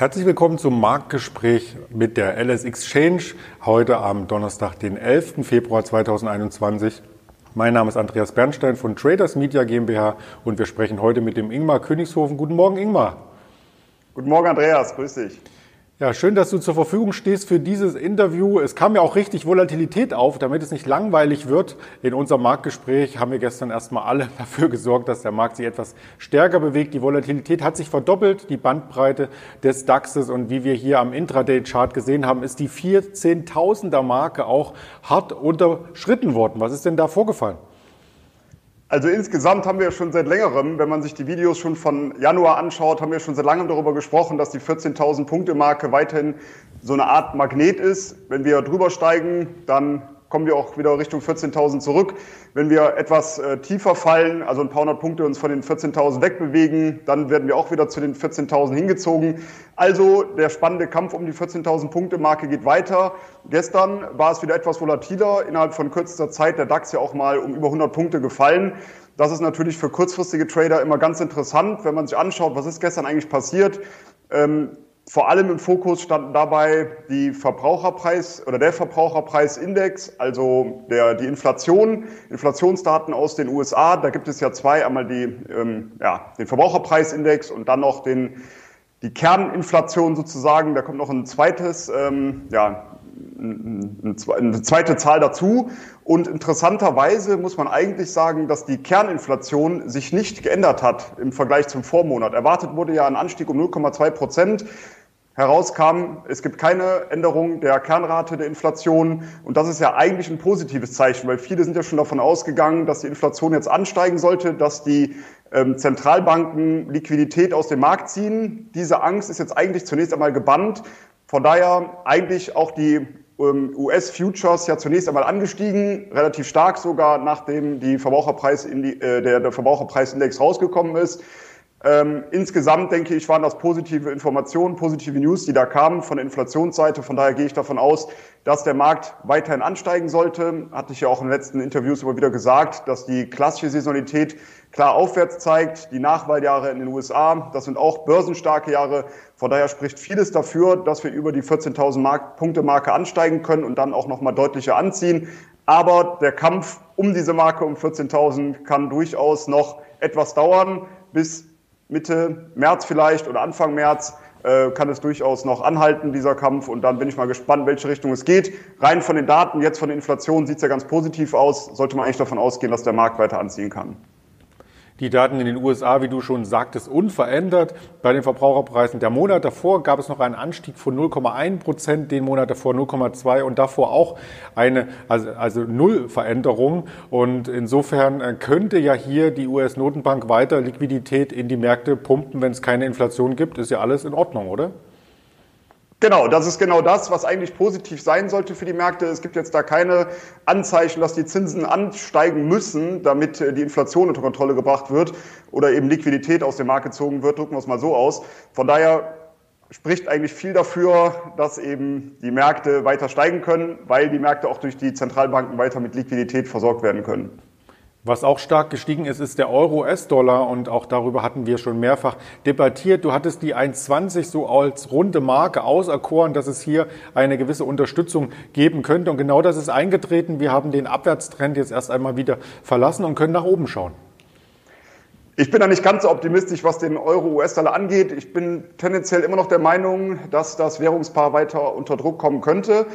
Herzlich willkommen zum Marktgespräch mit der LS Exchange heute am Donnerstag, den 11. Februar 2021. Mein Name ist Andreas Bernstein von Traders Media GmbH und wir sprechen heute mit dem Ingmar Königshofen. Guten Morgen, Ingmar. Guten Morgen, Andreas. Grüß dich. Ja, schön, dass du zur Verfügung stehst für dieses Interview. Es kam ja auch richtig Volatilität auf, damit es nicht langweilig wird. In unserem Marktgespräch haben wir gestern erstmal alle dafür gesorgt, dass der Markt sich etwas stärker bewegt. Die Volatilität hat sich verdoppelt, die Bandbreite des DAXes und wie wir hier am Intraday-Chart gesehen haben, ist die 14.000er Marke auch hart unterschritten worden. Was ist denn da vorgefallen? Also insgesamt haben wir schon seit längerem, wenn man sich die Videos schon von Januar anschaut, haben wir schon seit langem darüber gesprochen, dass die 14.000 Punkte Marke weiterhin so eine Art Magnet ist. Wenn wir drüber steigen, dann kommen wir auch wieder Richtung 14.000 zurück. Wenn wir etwas äh, tiefer fallen, also ein paar hundert Punkte uns von den 14.000 wegbewegen, dann werden wir auch wieder zu den 14.000 hingezogen. Also der spannende Kampf um die 14.000 Punkte Marke geht weiter. Gestern war es wieder etwas volatiler. Innerhalb von kürzester Zeit der DAX ja auch mal um über 100 Punkte gefallen. Das ist natürlich für kurzfristige Trader immer ganz interessant, wenn man sich anschaut, was ist gestern eigentlich passiert. Ähm, vor allem im Fokus standen dabei die Verbraucherpreis oder der Verbraucherpreisindex, also der, die Inflation, Inflationsdaten aus den USA. Da gibt es ja zwei, einmal die, ähm, ja, den Verbraucherpreisindex und dann noch den, die Kerninflation sozusagen. Da kommt noch ein zweites, ähm, ja, eine zweite Zahl dazu. Und interessanterweise muss man eigentlich sagen, dass die Kerninflation sich nicht geändert hat im Vergleich zum Vormonat. Erwartet wurde ja ein Anstieg um 0,2 Prozent herauskam, es gibt keine Änderung der Kernrate der Inflation. Und das ist ja eigentlich ein positives Zeichen, weil viele sind ja schon davon ausgegangen, dass die Inflation jetzt ansteigen sollte, dass die ähm, Zentralbanken Liquidität aus dem Markt ziehen. Diese Angst ist jetzt eigentlich zunächst einmal gebannt. Von daher eigentlich auch die ähm, US-Futures ja zunächst einmal angestiegen, relativ stark sogar, nachdem die Verbraucherpreis äh, der, der Verbraucherpreisindex rausgekommen ist. Ähm, insgesamt denke ich, waren das positive Informationen, positive News, die da kamen von der Inflationsseite. Von daher gehe ich davon aus, dass der Markt weiterhin ansteigen sollte. Hatte ich ja auch in den letzten Interviews immer wieder gesagt, dass die klassische Saisonalität klar aufwärts zeigt. Die Nachwahljahre in den USA, das sind auch börsenstarke Jahre. Von daher spricht vieles dafür, dass wir über die 14.000 Punkte Marke ansteigen können und dann auch nochmal deutlicher anziehen. Aber der Kampf um diese Marke um 14.000 kann durchaus noch etwas dauern, bis Mitte März vielleicht oder Anfang März äh, kann es durchaus noch anhalten, dieser Kampf. Und dann bin ich mal gespannt, welche Richtung es geht. Rein von den Daten, jetzt von der Inflation sieht es ja ganz positiv aus. Sollte man eigentlich davon ausgehen, dass der Markt weiter anziehen kann. Die Daten in den USA, wie du schon sagtest, unverändert bei den Verbraucherpreisen. Der Monat davor gab es noch einen Anstieg von 0,1 Prozent, den Monat davor 0,2 und davor auch eine, also, also Null Veränderung. Und insofern äh, könnte ja hier die US-Notenbank weiter Liquidität in die Märkte pumpen, wenn es keine Inflation gibt. Ist ja alles in Ordnung, oder? Genau, das ist genau das, was eigentlich positiv sein sollte für die Märkte. Es gibt jetzt da keine Anzeichen, dass die Zinsen ansteigen müssen, damit äh, die Inflation unter Kontrolle gebracht wird oder eben Liquidität aus dem Markt gezogen wird. Drücken wir es mal so aus. Von daher spricht eigentlich viel dafür, dass eben die Märkte weiter steigen können, weil die Märkte auch durch die Zentralbanken weiter mit Liquidität versorgt werden können. Was auch stark gestiegen ist, ist der Euro-US-Dollar und auch darüber hatten wir schon mehrfach debattiert. Du hattest die 1,20 so als runde Marke auserkoren, dass es hier eine gewisse Unterstützung geben könnte und genau das ist eingetreten. Wir haben den Abwärtstrend jetzt erst einmal wieder verlassen und können nach oben schauen. Ich bin da nicht ganz so optimistisch, was den Euro-US-Dollar angeht. Ich bin tendenziell immer noch der Meinung, dass das Währungspaar weiter unter Druck kommen könnte.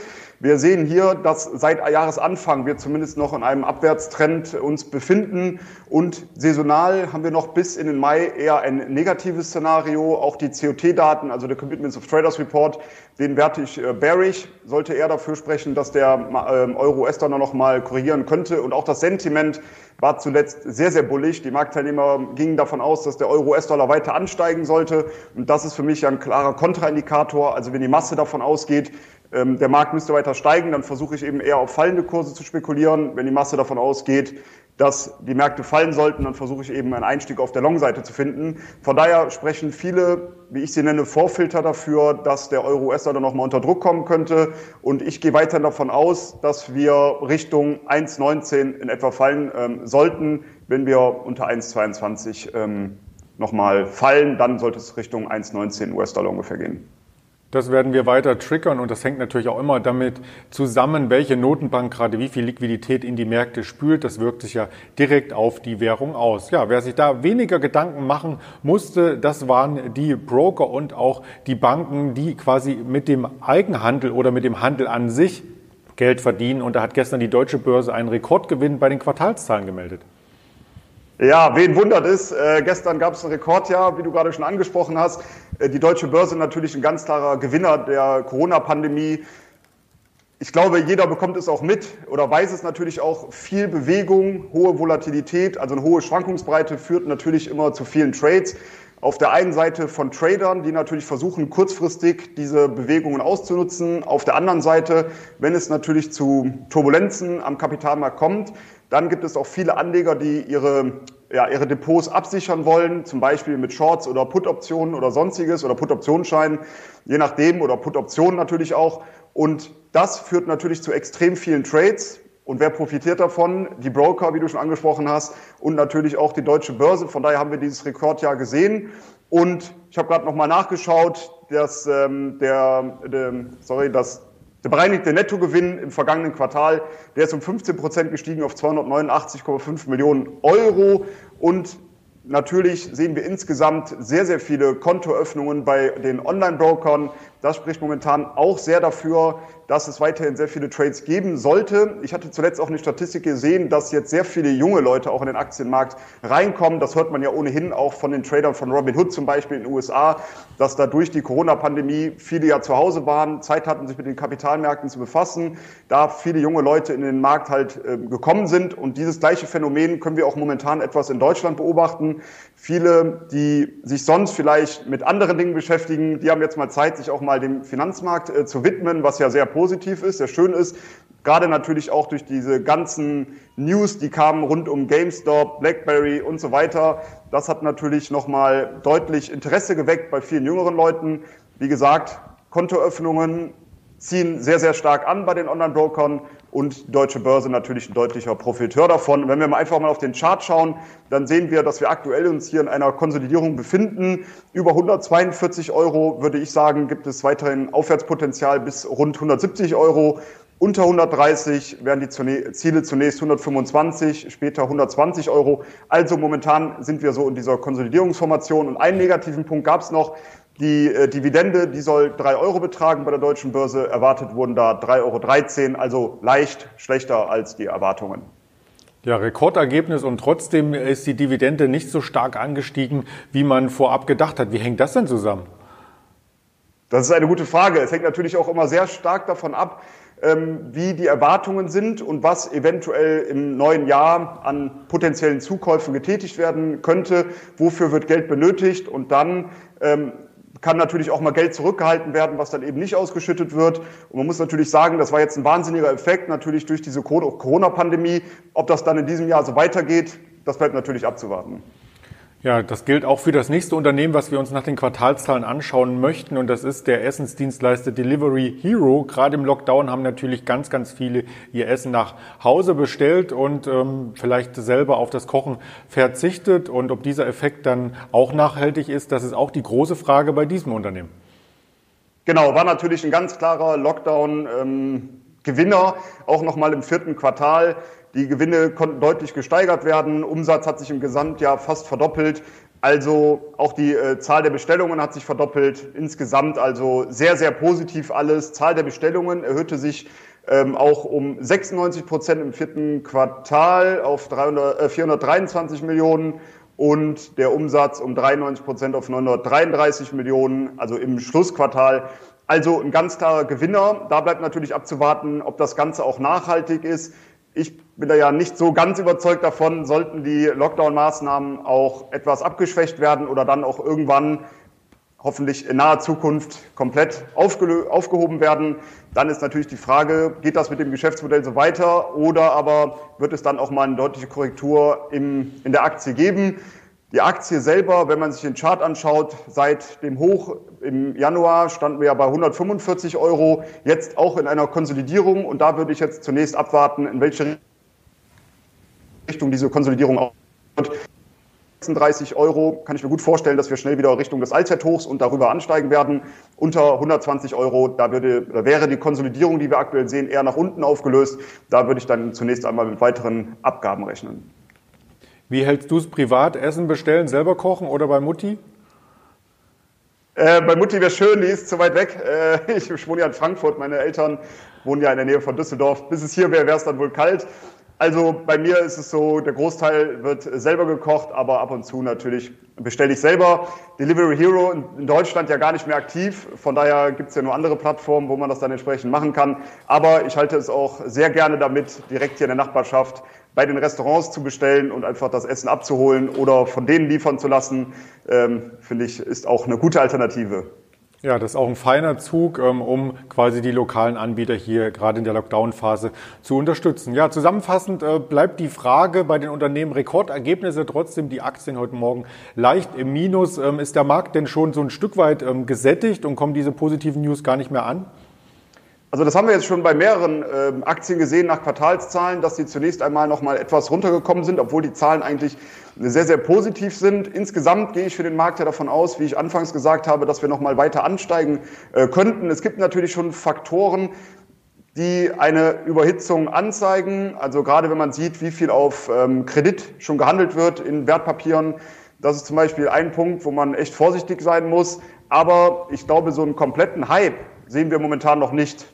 Wir sehen hier, dass seit Jahresanfang wir zumindest noch in einem Abwärtstrend uns befinden und saisonal haben wir noch bis in den Mai eher ein negatives Szenario. Auch die COT-Daten, also der Commitments of Traders Report, den werte ich äh, bearish, sollte eher dafür sprechen, dass der ähm, Euro-US-Dollar noch mal korrigieren könnte und auch das Sentiment war zuletzt sehr, sehr bullig. Die Marktteilnehmer gingen davon aus, dass der Euro-US-Dollar weiter ansteigen sollte. Und das ist für mich ein klarer Kontraindikator. Also wenn die Masse davon ausgeht, der Markt müsste weiter steigen, dann versuche ich eben eher auf fallende Kurse zu spekulieren. Wenn die Masse davon ausgeht, dass die Märkte fallen sollten, dann versuche ich eben einen Einstieg auf der Long-Seite zu finden. Von daher sprechen viele, wie ich sie nenne, Vorfilter dafür, dass der Euro-US-Dollar nochmal unter Druck kommen könnte. Und ich gehe weiterhin davon aus, dass wir Richtung 1,19 in etwa fallen ähm, sollten, wenn wir unter 1,22 ähm, nochmal fallen. Dann sollte es Richtung 1,19 US-Dollar ungefähr gehen. Das werden wir weiter triggern und das hängt natürlich auch immer damit zusammen, welche Notenbank gerade wie viel Liquidität in die Märkte spült. Das wirkt sich ja direkt auf die Währung aus. Ja, wer sich da weniger Gedanken machen musste, das waren die Broker und auch die Banken, die quasi mit dem Eigenhandel oder mit dem Handel an sich Geld verdienen. Und da hat gestern die deutsche Börse einen Rekordgewinn bei den Quartalszahlen gemeldet. Ja, wen wundert es? Äh, gestern gab es ein Rekordjahr, wie du gerade schon angesprochen hast. Äh, die deutsche Börse natürlich ein ganz klarer Gewinner der Corona-Pandemie. Ich glaube, jeder bekommt es auch mit oder weiß es natürlich auch. Viel Bewegung, hohe Volatilität, also eine hohe Schwankungsbreite führt natürlich immer zu vielen Trades. Auf der einen Seite von Tradern, die natürlich versuchen, kurzfristig diese Bewegungen auszunutzen. Auf der anderen Seite, wenn es natürlich zu Turbulenzen am Kapitalmarkt kommt, dann gibt es auch viele Anleger, die ihre, ja, ihre Depots absichern wollen, zum Beispiel mit Shorts oder Put-Optionen oder sonstiges oder Put-Optionsscheinen, je nachdem, oder Put-Optionen natürlich auch. Und das führt natürlich zu extrem vielen Trades. Und wer profitiert davon? Die Broker, wie du schon angesprochen hast, und natürlich auch die deutsche Börse. Von daher haben wir dieses Rekordjahr gesehen. Und ich habe gerade nochmal nachgeschaut, dass ähm, der, der, sorry, dass der bereinigte Nettogewinn im vergangenen Quartal, der ist um 15 Prozent gestiegen auf 289,5 Millionen Euro und Natürlich sehen wir insgesamt sehr, sehr viele Kontoöffnungen bei den Online-Brokern. Das spricht momentan auch sehr dafür, dass es weiterhin sehr viele Trades geben sollte. Ich hatte zuletzt auch eine Statistik gesehen, dass jetzt sehr viele junge Leute auch in den Aktienmarkt reinkommen. Das hört man ja ohnehin auch von den Tradern von Robinhood zum Beispiel in den USA, dass da durch die Corona-Pandemie viele ja zu Hause waren, Zeit hatten, sich mit den Kapitalmärkten zu befassen, da viele junge Leute in den Markt halt äh, gekommen sind. Und dieses gleiche Phänomen können wir auch momentan etwas in Deutschland beobachten. Viele, die sich sonst vielleicht mit anderen Dingen beschäftigen, die haben jetzt mal Zeit, sich auch mal dem Finanzmarkt äh, zu widmen, was ja sehr positiv ist, sehr schön ist. Gerade natürlich auch durch diese ganzen News, die kamen rund um GameStop, BlackBerry und so weiter. Das hat natürlich nochmal deutlich Interesse geweckt bei vielen jüngeren Leuten. Wie gesagt, Kontoöffnungen ziehen sehr, sehr stark an bei den Online-Brokern und deutsche Börse natürlich ein deutlicher Profiteur davon. wenn wir mal einfach mal auf den Chart schauen, dann sehen wir, dass wir aktuell uns hier in einer Konsolidierung befinden. Über 142 Euro würde ich sagen, gibt es weiterhin Aufwärtspotenzial bis rund 170 Euro. Unter 130 werden die Ziele zunächst 125, später 120 Euro. Also momentan sind wir so in dieser Konsolidierungsformation. Und einen negativen Punkt gab es noch. Die äh, Dividende, die soll drei Euro betragen bei der deutschen Börse. Erwartet wurden da 3,13 Euro, also leicht schlechter als die Erwartungen. Ja, Rekordergebnis und trotzdem ist die Dividende nicht so stark angestiegen, wie man vorab gedacht hat. Wie hängt das denn zusammen? Das ist eine gute Frage. Es hängt natürlich auch immer sehr stark davon ab, ähm, wie die Erwartungen sind und was eventuell im neuen Jahr an potenziellen Zukäufen getätigt werden könnte. Wofür wird Geld benötigt? Und dann ähm, kann natürlich auch mal Geld zurückgehalten werden, was dann eben nicht ausgeschüttet wird. Und man muss natürlich sagen, das war jetzt ein wahnsinniger Effekt, natürlich durch diese Corona-Pandemie. Ob das dann in diesem Jahr so weitergeht, das bleibt natürlich abzuwarten. Ja, das gilt auch für das nächste Unternehmen, was wir uns nach den Quartalszahlen anschauen möchten. Und das ist der Essensdienstleister Delivery Hero. Gerade im Lockdown haben natürlich ganz, ganz viele ihr Essen nach Hause bestellt und ähm, vielleicht selber auf das Kochen verzichtet. Und ob dieser Effekt dann auch nachhaltig ist, das ist auch die große Frage bei diesem Unternehmen. Genau, war natürlich ein ganz klarer Lockdown. Ähm Gewinner, auch nochmal im vierten Quartal. Die Gewinne konnten deutlich gesteigert werden. Umsatz hat sich im Gesamtjahr fast verdoppelt. Also auch die äh, Zahl der Bestellungen hat sich verdoppelt. Insgesamt also sehr, sehr positiv alles. Zahl der Bestellungen erhöhte sich ähm, auch um 96 Prozent im vierten Quartal auf 300, äh, 423 Millionen und der Umsatz um 93 Prozent auf 933 Millionen, also im Schlussquartal. Also ein ganz klarer Gewinner. Da bleibt natürlich abzuwarten, ob das Ganze auch nachhaltig ist. Ich bin da ja nicht so ganz überzeugt davon, sollten die Lockdown-Maßnahmen auch etwas abgeschwächt werden oder dann auch irgendwann hoffentlich in naher Zukunft komplett aufgehoben werden. Dann ist natürlich die Frage, geht das mit dem Geschäftsmodell so weiter oder aber wird es dann auch mal eine deutliche Korrektur im, in der Aktie geben? Die Aktie selber, wenn man sich den Chart anschaut, seit dem Hoch im Januar standen wir ja bei 145 Euro, jetzt auch in einer Konsolidierung und da würde ich jetzt zunächst abwarten, in welche Richtung diese Konsolidierung wird. 36 Euro kann ich mir gut vorstellen, dass wir schnell wieder Richtung des Allzeithochs und darüber ansteigen werden. Unter 120 Euro, da, würde, da wäre die Konsolidierung, die wir aktuell sehen, eher nach unten aufgelöst. Da würde ich dann zunächst einmal mit weiteren Abgaben rechnen. Wie hältst du es privat? Essen bestellen, selber kochen oder bei Mutti? Äh, bei Mutti wäre schön, die ist zu weit weg. Äh, ich wohne ja in Frankfurt, meine Eltern wohnen ja in der Nähe von Düsseldorf. Bis es hier wäre, wäre es dann wohl kalt. Also bei mir ist es so, der Großteil wird selber gekocht, aber ab und zu natürlich bestelle ich selber. Delivery Hero in Deutschland ja gar nicht mehr aktiv, von daher gibt es ja nur andere Plattformen, wo man das dann entsprechend machen kann. Aber ich halte es auch sehr gerne damit, direkt hier in der Nachbarschaft bei den Restaurants zu bestellen und einfach das Essen abzuholen oder von denen liefern zu lassen, ähm, finde ich, ist auch eine gute Alternative. Ja, das ist auch ein feiner Zug, ähm, um quasi die lokalen Anbieter hier gerade in der Lockdown-Phase zu unterstützen. Ja, zusammenfassend äh, bleibt die Frage bei den Unternehmen Rekordergebnisse, trotzdem die Aktien heute Morgen leicht im Minus. Ähm, ist der Markt denn schon so ein Stück weit ähm, gesättigt und kommen diese positiven News gar nicht mehr an? Also das haben wir jetzt schon bei mehreren äh, Aktien gesehen nach Quartalszahlen, dass sie zunächst einmal noch mal etwas runtergekommen sind, obwohl die Zahlen eigentlich sehr, sehr positiv sind. Insgesamt gehe ich für den Markt ja davon aus, wie ich anfangs gesagt habe, dass wir noch mal weiter ansteigen äh, könnten. Es gibt natürlich schon Faktoren, die eine Überhitzung anzeigen. Also gerade wenn man sieht, wie viel auf ähm, Kredit schon gehandelt wird in Wertpapieren. Das ist zum Beispiel ein Punkt, wo man echt vorsichtig sein muss. Aber ich glaube, so einen kompletten Hype sehen wir momentan noch nicht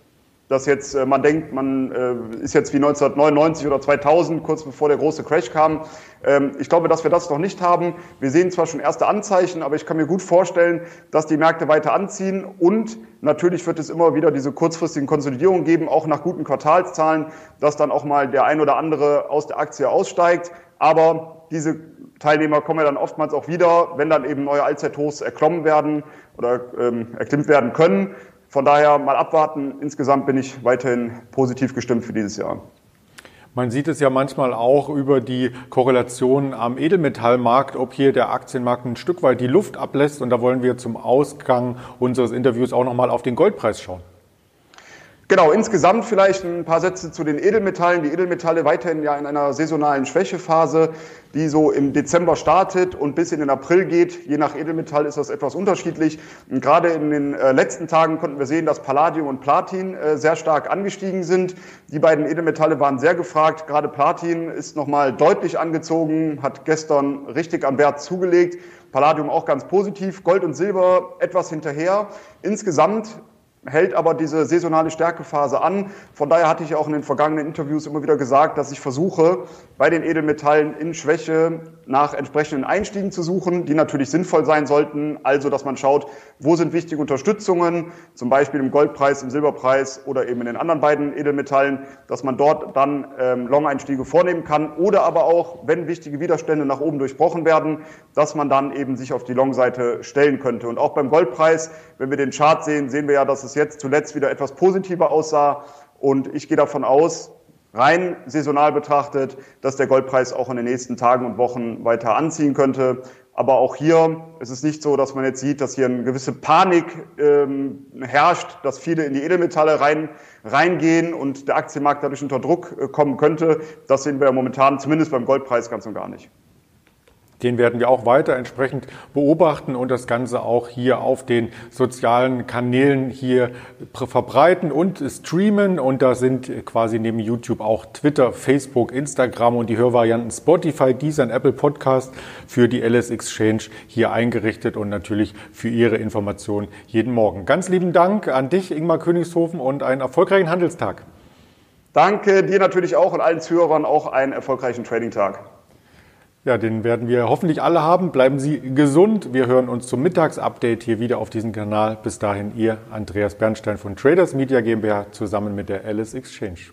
dass jetzt äh, man denkt, man äh, ist jetzt wie 1999 oder 2000, kurz bevor der große Crash kam. Ähm, ich glaube, dass wir das noch nicht haben. Wir sehen zwar schon erste Anzeichen, aber ich kann mir gut vorstellen, dass die Märkte weiter anziehen und natürlich wird es immer wieder diese kurzfristigen Konsolidierungen geben, auch nach guten Quartalszahlen, dass dann auch mal der ein oder andere aus der Aktie aussteigt. Aber diese Teilnehmer kommen ja dann oftmals auch wieder, wenn dann eben neue Allzeithochs erklommen werden oder ähm, erklimmt werden können. Von daher mal abwarten. Insgesamt bin ich weiterhin positiv gestimmt für dieses Jahr. Man sieht es ja manchmal auch über die Korrelation am Edelmetallmarkt, ob hier der Aktienmarkt ein Stück weit die Luft ablässt. Und da wollen wir zum Ausgang unseres Interviews auch nochmal auf den Goldpreis schauen. Genau, insgesamt vielleicht ein paar Sätze zu den Edelmetallen. Die Edelmetalle weiterhin ja in einer saisonalen Schwächephase, die so im Dezember startet und bis in den April geht. Je nach Edelmetall ist das etwas unterschiedlich. Und gerade in den äh, letzten Tagen konnten wir sehen, dass Palladium und Platin äh, sehr stark angestiegen sind. Die beiden Edelmetalle waren sehr gefragt. Gerade Platin ist nochmal deutlich angezogen, hat gestern richtig am Wert zugelegt. Palladium auch ganz positiv, Gold und Silber etwas hinterher. Insgesamt hält aber diese saisonale Stärkephase an. Von daher hatte ich auch in den vergangenen Interviews immer wieder gesagt, dass ich versuche, bei den Edelmetallen in Schwäche nach entsprechenden Einstiegen zu suchen, die natürlich sinnvoll sein sollten. Also, dass man schaut, wo sind wichtige Unterstützungen, zum Beispiel im Goldpreis, im Silberpreis oder eben in den anderen beiden Edelmetallen, dass man dort dann ähm, Long-Einstiege vornehmen kann. Oder aber auch, wenn wichtige Widerstände nach oben durchbrochen werden, dass man dann eben sich auf die Long-Seite stellen könnte. Und auch beim Goldpreis, wenn wir den Chart sehen, sehen wir ja, dass es es jetzt zuletzt wieder etwas positiver aussah. Und ich gehe davon aus, rein saisonal betrachtet, dass der Goldpreis auch in den nächsten Tagen und Wochen weiter anziehen könnte. Aber auch hier ist es nicht so, dass man jetzt sieht, dass hier eine gewisse Panik ähm, herrscht, dass viele in die Edelmetalle rein, reingehen und der Aktienmarkt dadurch unter Druck äh, kommen könnte. Das sehen wir momentan, zumindest beim Goldpreis, ganz und gar nicht. Den werden wir auch weiter entsprechend beobachten und das Ganze auch hier auf den sozialen Kanälen hier verbreiten und streamen. Und da sind quasi neben YouTube auch Twitter, Facebook, Instagram und die Hörvarianten Spotify, Deezer Apple Podcast für die LS Exchange hier eingerichtet und natürlich für Ihre Informationen jeden Morgen. Ganz lieben Dank an dich, Ingmar Königshofen, und einen erfolgreichen Handelstag. Danke dir natürlich auch und allen Zuhörern auch einen erfolgreichen Trading-Tag. Ja, den werden wir hoffentlich alle haben. Bleiben Sie gesund. Wir hören uns zum Mittagsupdate hier wieder auf diesem Kanal. Bis dahin, Ihr Andreas Bernstein von Traders Media GmbH zusammen mit der Alice Exchange.